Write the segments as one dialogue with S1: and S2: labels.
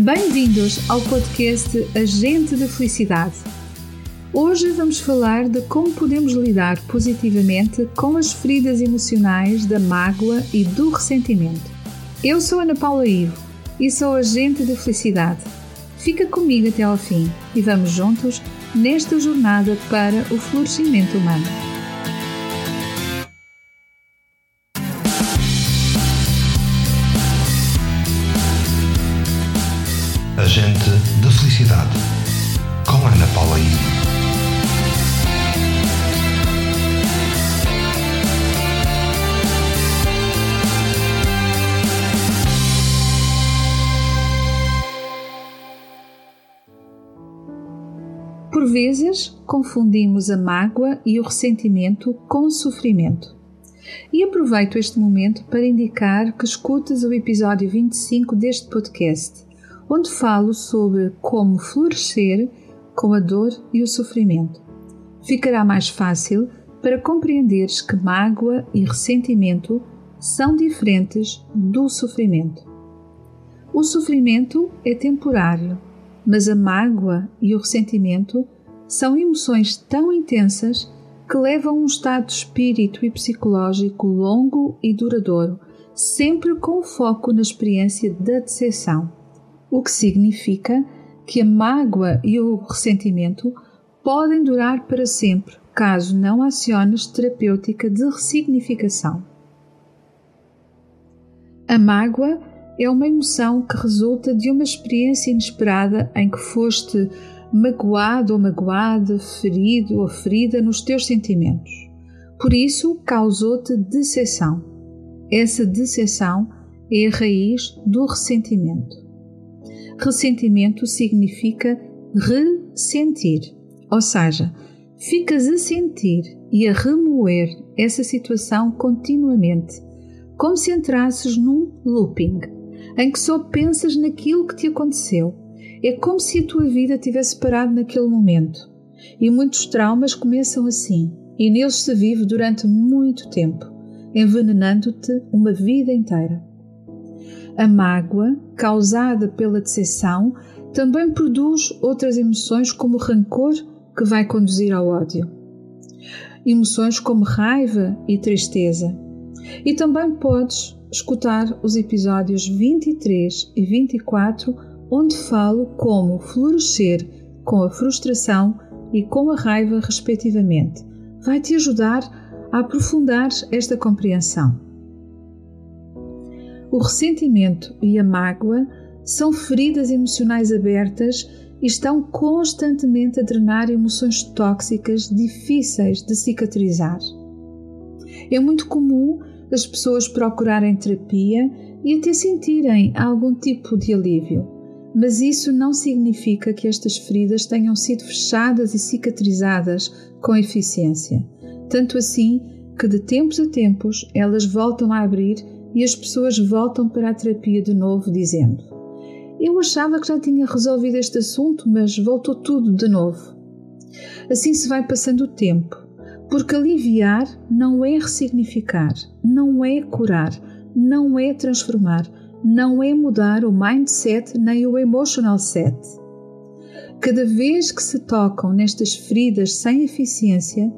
S1: Bem-vindos ao podcast Agente da Felicidade. Hoje vamos falar de como podemos lidar positivamente com as feridas emocionais da mágoa e do ressentimento. Eu sou Ana Paula Ivo e sou agente da felicidade. Fica comigo até ao fim e vamos juntos nesta jornada para o florescimento humano.
S2: Agente da Felicidade, com Ana Paula I.
S1: Por vezes, confundimos a mágoa e o ressentimento com o sofrimento. E aproveito este momento para indicar que escutes o episódio 25 deste podcast, onde falo sobre como florescer com a dor e o sofrimento. Ficará mais fácil para compreenderes que mágoa e ressentimento são diferentes do sofrimento. O sofrimento é temporário mas a mágoa e o ressentimento são emoções tão intensas que levam um estado de espírito e psicológico longo e duradouro, sempre com foco na experiência da decepção, o que significa que a mágoa e o ressentimento podem durar para sempre caso não aciones terapêutica de ressignificação. A mágoa é uma emoção que resulta de uma experiência inesperada em que foste magoado ou magoada, ferido ou ferida nos teus sentimentos. Por isso, causou-te decepção. Essa decepção é a raiz do ressentimento. Ressentimento significa ressentir, ou seja, ficas a sentir e a remoer essa situação continuamente, como se entrasses num looping em que só pensas naquilo que te aconteceu. É como se a tua vida tivesse parado naquele momento. E muitos traumas começam assim, e neles se vive durante muito tempo, envenenando-te uma vida inteira. A mágoa, causada pela decepção, também produz outras emoções como rancor, que vai conduzir ao ódio. Emoções como raiva e tristeza. E também podes escutar os episódios 23 e 24, onde falo como florescer com a frustração e com a raiva, respectivamente. Vai te ajudar a aprofundar esta compreensão. O ressentimento e a mágoa são feridas emocionais abertas e estão constantemente a drenar emoções tóxicas difíceis de cicatrizar. É muito comum as pessoas procurarem terapia e até sentirem algum tipo de alívio. Mas isso não significa que estas feridas tenham sido fechadas e cicatrizadas com eficiência. Tanto assim que de tempos a tempos elas voltam a abrir e as pessoas voltam para a terapia de novo, dizendo: Eu achava que já tinha resolvido este assunto, mas voltou tudo de novo. Assim se vai passando o tempo porque aliviar não é ressignificar, não é curar, não é transformar, não é mudar o mindset nem o emotional set. Cada vez que se tocam nestas feridas sem eficiência,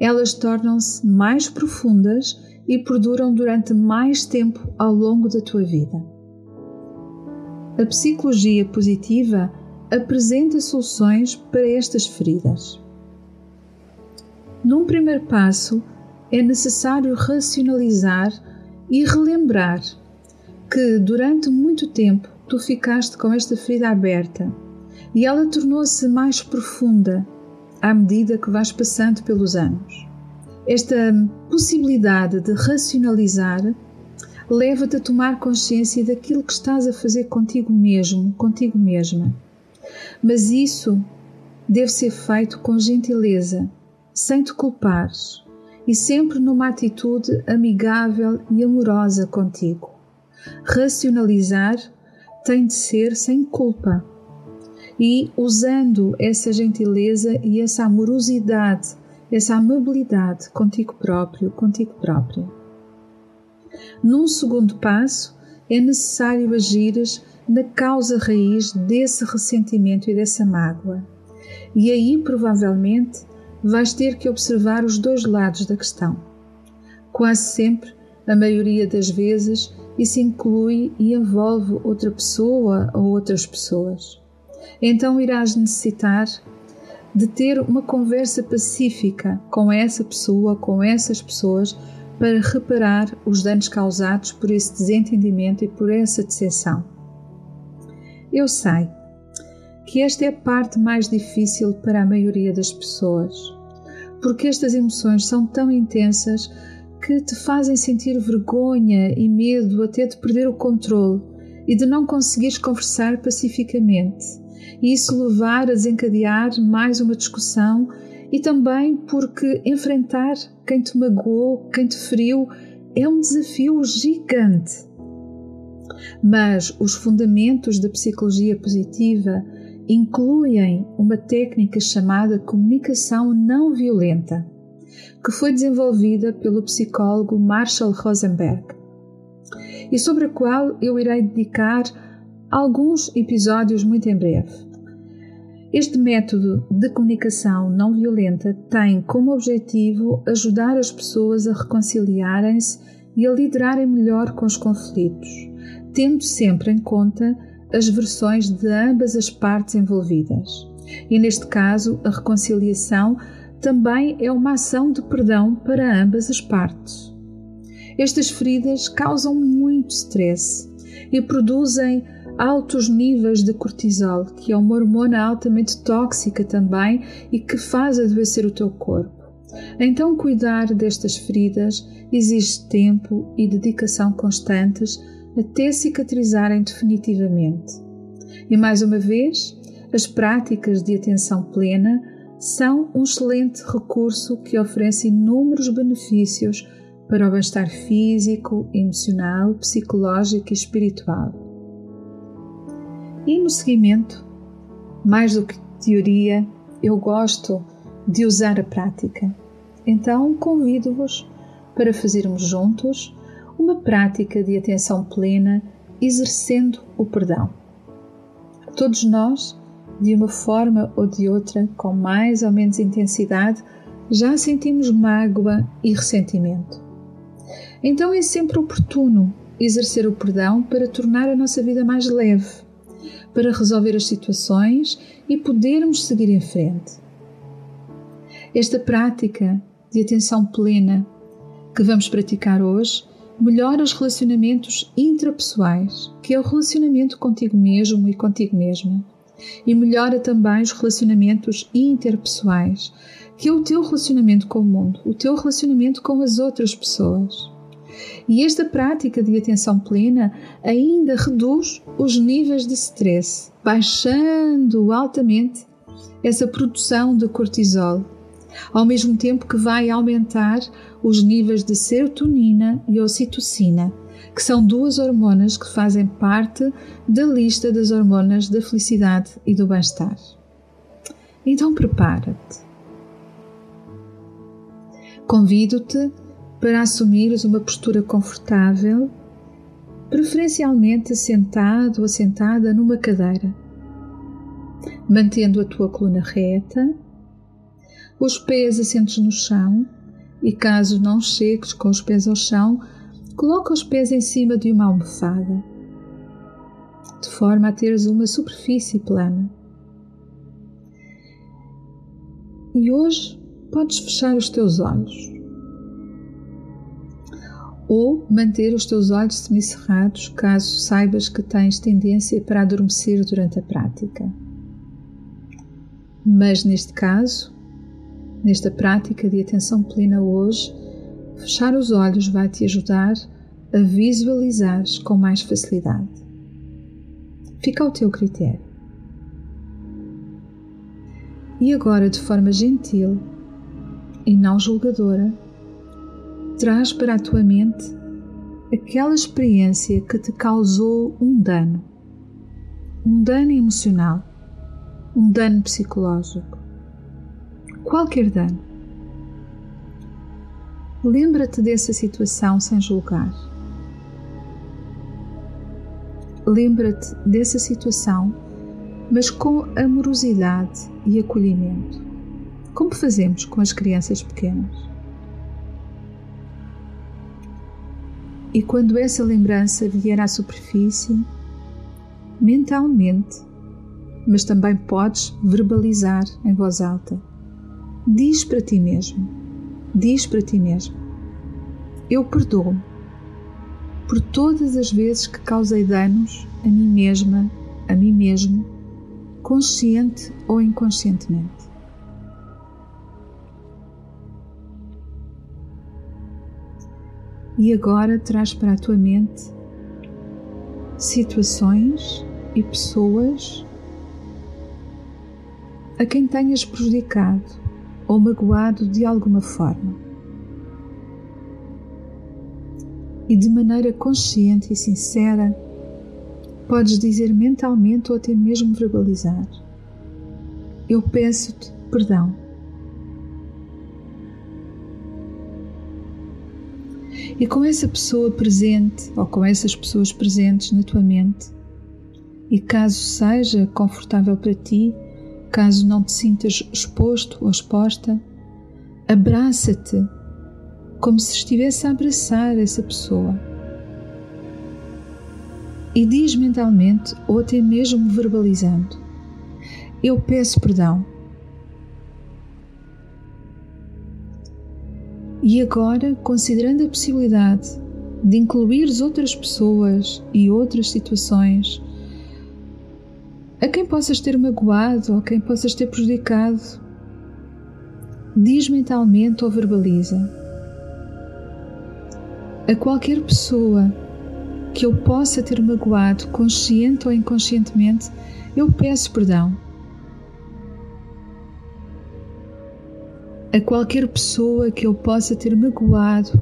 S1: elas tornam-se mais profundas e perduram durante mais tempo ao longo da tua vida. A psicologia positiva apresenta soluções para estas feridas. Num primeiro passo, é necessário racionalizar e relembrar que durante muito tempo tu ficaste com esta ferida aberta e ela tornou-se mais profunda à medida que vais passando pelos anos. Esta possibilidade de racionalizar leva-te a tomar consciência daquilo que estás a fazer contigo mesmo, contigo mesma. Mas isso deve ser feito com gentileza sem te culpares e sempre numa atitude amigável e amorosa contigo. Racionalizar tem de ser sem culpa e usando essa gentileza e essa amorosidade, essa amabilidade contigo próprio, contigo própria. Num segundo passo, é necessário agires na causa raiz desse ressentimento e dessa mágoa. E aí, provavelmente, vais ter que observar os dois lados da questão. Quase sempre, a maioria das vezes, isso inclui e envolve outra pessoa ou outras pessoas. Então irás necessitar de ter uma conversa pacífica com essa pessoa, com essas pessoas, para reparar os danos causados por esse desentendimento e por essa decepção. Eu sei que esta é a parte mais difícil para a maioria das pessoas, porque estas emoções são tão intensas que te fazem sentir vergonha e medo até de perder o controle e de não conseguires conversar pacificamente, e isso levar a desencadear mais uma discussão e também porque enfrentar quem te magoou, quem te feriu, é um desafio gigante. Mas os fundamentos da psicologia positiva incluem uma técnica chamada comunicação não violenta, que foi desenvolvida pelo psicólogo Marshall Rosenberg e sobre a qual eu irei dedicar alguns episódios muito em breve. Este método de comunicação não violenta tem como objetivo ajudar as pessoas a reconciliarem-se e a liderarem melhor com os conflitos, tendo sempre em conta as versões de ambas as partes envolvidas. E neste caso, a reconciliação também é uma ação de perdão para ambas as partes. Estas feridas causam muito stress e produzem altos níveis de cortisol, que é uma hormona altamente tóxica também e que faz adoecer o teu corpo. Então, cuidar destas feridas exige tempo e dedicação constantes até cicatrizarem definitivamente. E mais uma vez, as práticas de atenção plena são um excelente recurso que oferece inúmeros benefícios para o bem-estar físico, emocional, psicológico e espiritual. E no seguimento, mais do que teoria, eu gosto de usar a prática. Então convido-vos para fazermos juntos uma prática de atenção plena, exercendo o perdão. Todos nós, de uma forma ou de outra, com mais ou menos intensidade, já sentimos mágoa e ressentimento. Então é sempre oportuno exercer o perdão para tornar a nossa vida mais leve para resolver as situações e podermos seguir em frente. Esta prática de atenção plena que vamos praticar hoje melhora os relacionamentos intrapessoais, que é o relacionamento contigo mesmo e contigo mesma, e melhora também os relacionamentos interpessoais, que é o teu relacionamento com o mundo, o teu relacionamento com as outras pessoas. E esta prática de atenção plena ainda reduz os níveis de stress, baixando altamente essa produção de cortisol, ao mesmo tempo que vai aumentar os níveis de serotonina e ocitocina, que são duas hormonas que fazem parte da lista das hormonas da felicidade e do bem-estar. Então prepara-te. Convido-te para assumires uma postura confortável, preferencialmente sentado ou sentada numa cadeira, mantendo a tua coluna reta, os pés assentos no chão e, caso não chegues com os pés ao chão, coloca os pés em cima de uma almofada, de forma a teres uma superfície plana. E hoje podes fechar os teus olhos ou manter os teus olhos semicerrados caso saibas que tens tendência para adormecer durante a prática. Mas neste caso, nesta prática de atenção plena hoje, fechar os olhos vai te ajudar a visualizar com mais facilidade. Fica ao teu critério. E agora, de forma gentil e não julgadora, traz para a tua mente aquela experiência que te causou um dano, um dano emocional, um dano psicológico, qualquer dano. Lembra-te dessa situação sem julgar. lembra-te dessa situação, mas com amorosidade e acolhimento, como fazemos com as crianças pequenas. E quando essa lembrança vier à superfície, mentalmente, mas também podes verbalizar em voz alta, diz para ti mesmo, diz para ti mesmo: Eu perdoo por todas as vezes que causei danos a mim mesma, a mim mesmo, consciente ou inconscientemente. E agora traz para a tua mente situações e pessoas a quem tenhas prejudicado ou magoado de alguma forma. e de maneira consciente e sincera, podes dizer mentalmente ou até mesmo verbalizar: Eu peço-te perdão. E com essa pessoa presente ou com essas pessoas presentes na tua mente, e caso seja confortável para ti, caso não te sintas exposto ou exposta, abraça-te como se estivesse a abraçar essa pessoa. E diz mentalmente, ou até mesmo verbalizando: Eu peço perdão. E agora, considerando a possibilidade de incluir outras pessoas e outras situações a quem possas ter magoado ou a quem possas ter prejudicado, diz mentalmente ou verbaliza: a qualquer pessoa que eu possa ter magoado, consciente ou inconscientemente, eu peço perdão. A qualquer pessoa que eu possa ter magoado,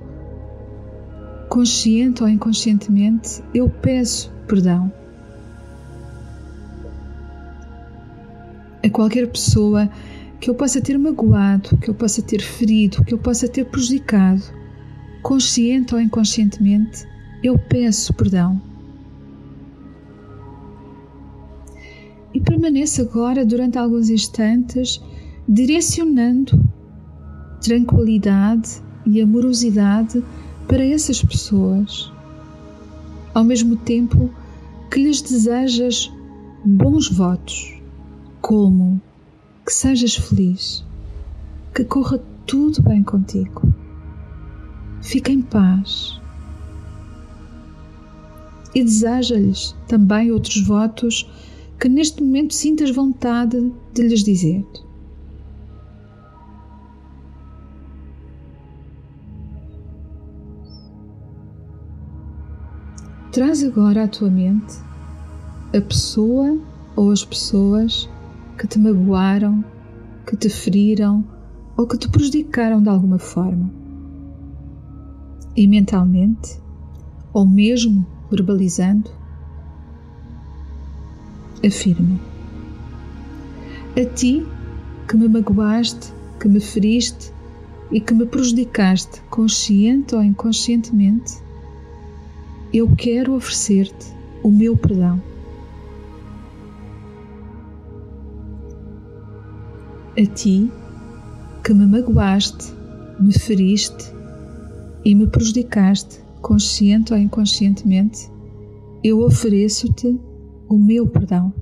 S1: consciente ou inconscientemente, eu peço perdão. A qualquer pessoa que eu possa ter magoado, que eu possa ter ferido, que eu possa ter prejudicado, consciente ou inconscientemente, eu peço perdão. E permaneça agora durante alguns instantes direcionando tranquilidade e amorosidade para essas pessoas, ao mesmo tempo que lhes desejas bons votos, como que sejas feliz, que corra tudo bem contigo fica em paz. E deseja-lhes também outros votos que neste momento sintas vontade de lhes dizer. Traz agora à tua mente a pessoa ou as pessoas que te magoaram, que te feriram ou que te prejudicaram de alguma forma. E mentalmente, ou mesmo verbalizando, afirma: A ti que me magoaste, que me feriste e que me prejudicaste, consciente ou inconscientemente, eu quero oferecer-te o meu perdão. A ti que me magoaste, me feriste e me prejudicaste, consciente ou inconscientemente, eu ofereço-te o meu perdão.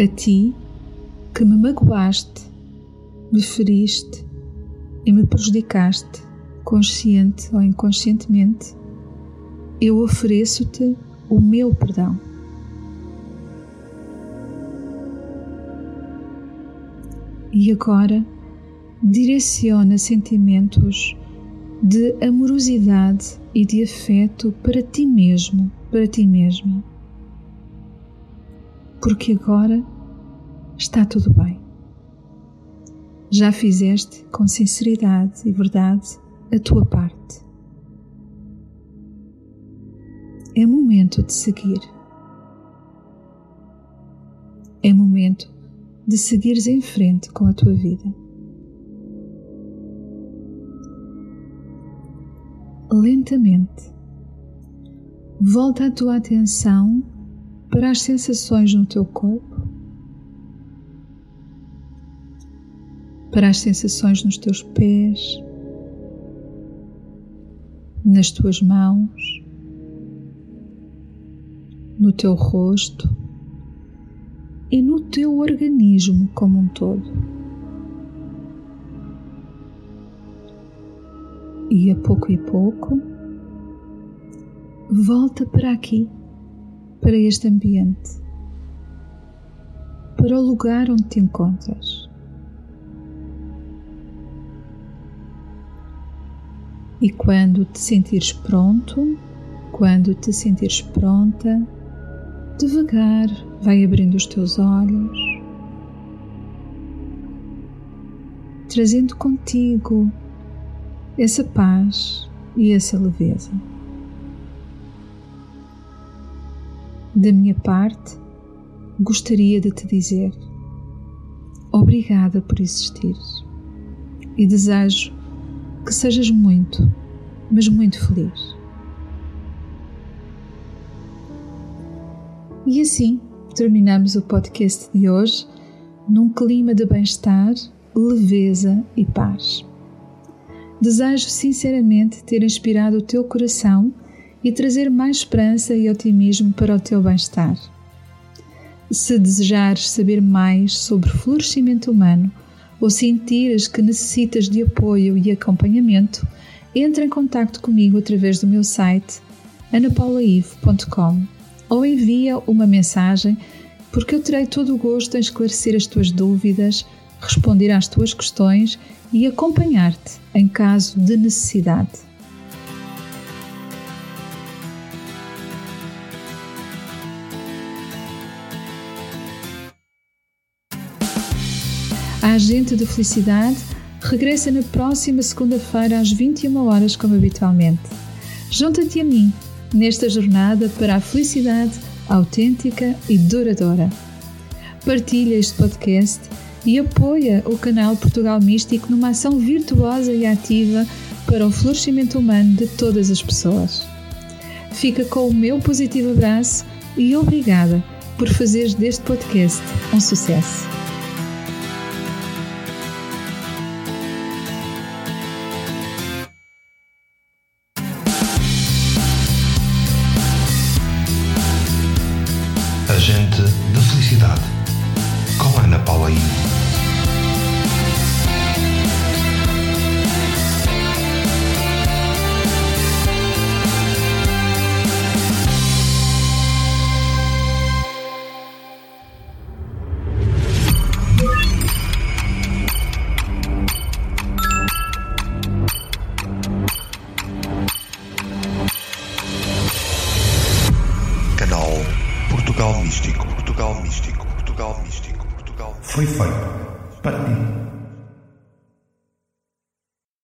S1: A ti que me magoaste, me feriste e me prejudicaste, consciente ou inconscientemente, eu ofereço-te o meu perdão. E agora, direciona sentimentos de amorosidade e de afeto para ti mesmo, para ti mesma. Porque agora está tudo bem. Já fizeste com sinceridade e verdade a tua parte. É momento de seguir. É momento de seguires em frente com a tua vida. lentamente. Volta a tua atenção para as sensações no teu corpo, para as sensações nos teus pés, nas tuas mãos, no teu rosto e no teu organismo como um todo. E a pouco e pouco, volta para aqui, para este ambiente, para o lugar onde te encontras. E quando te sentires pronto, quando te sentires pronta, devagar vai abrindo os teus olhos, trazendo contigo essa paz e essa leveza. Da minha parte, gostaria de te dizer obrigada por existir e desejo que sejas muito, mas muito feliz. E assim terminamos o podcast de hoje num clima de bem-estar, leveza e paz. Desejo sinceramente ter inspirado o teu coração e trazer mais esperança e otimismo para o teu bem-estar. Se desejares saber mais sobre florescimento humano ou sentires que necessitas de apoio e acompanhamento, entre em contato comigo através do meu site anapaulaive.com ou envia uma mensagem porque eu terei todo o gosto em esclarecer as tuas dúvidas, responder às tuas questões e acompanhar-te em caso de necessidade. A Agente de Felicidade regressa na próxima segunda-feira às 21 horas, como habitualmente. Junta-te a mim nesta jornada para a felicidade autêntica e duradoura. Partilha este podcast e apoia o canal Portugal Místico numa ação virtuosa e ativa para o florescimento humano de todas as pessoas. Fica com o meu positivo abraço e obrigada por fazeres deste podcast um sucesso.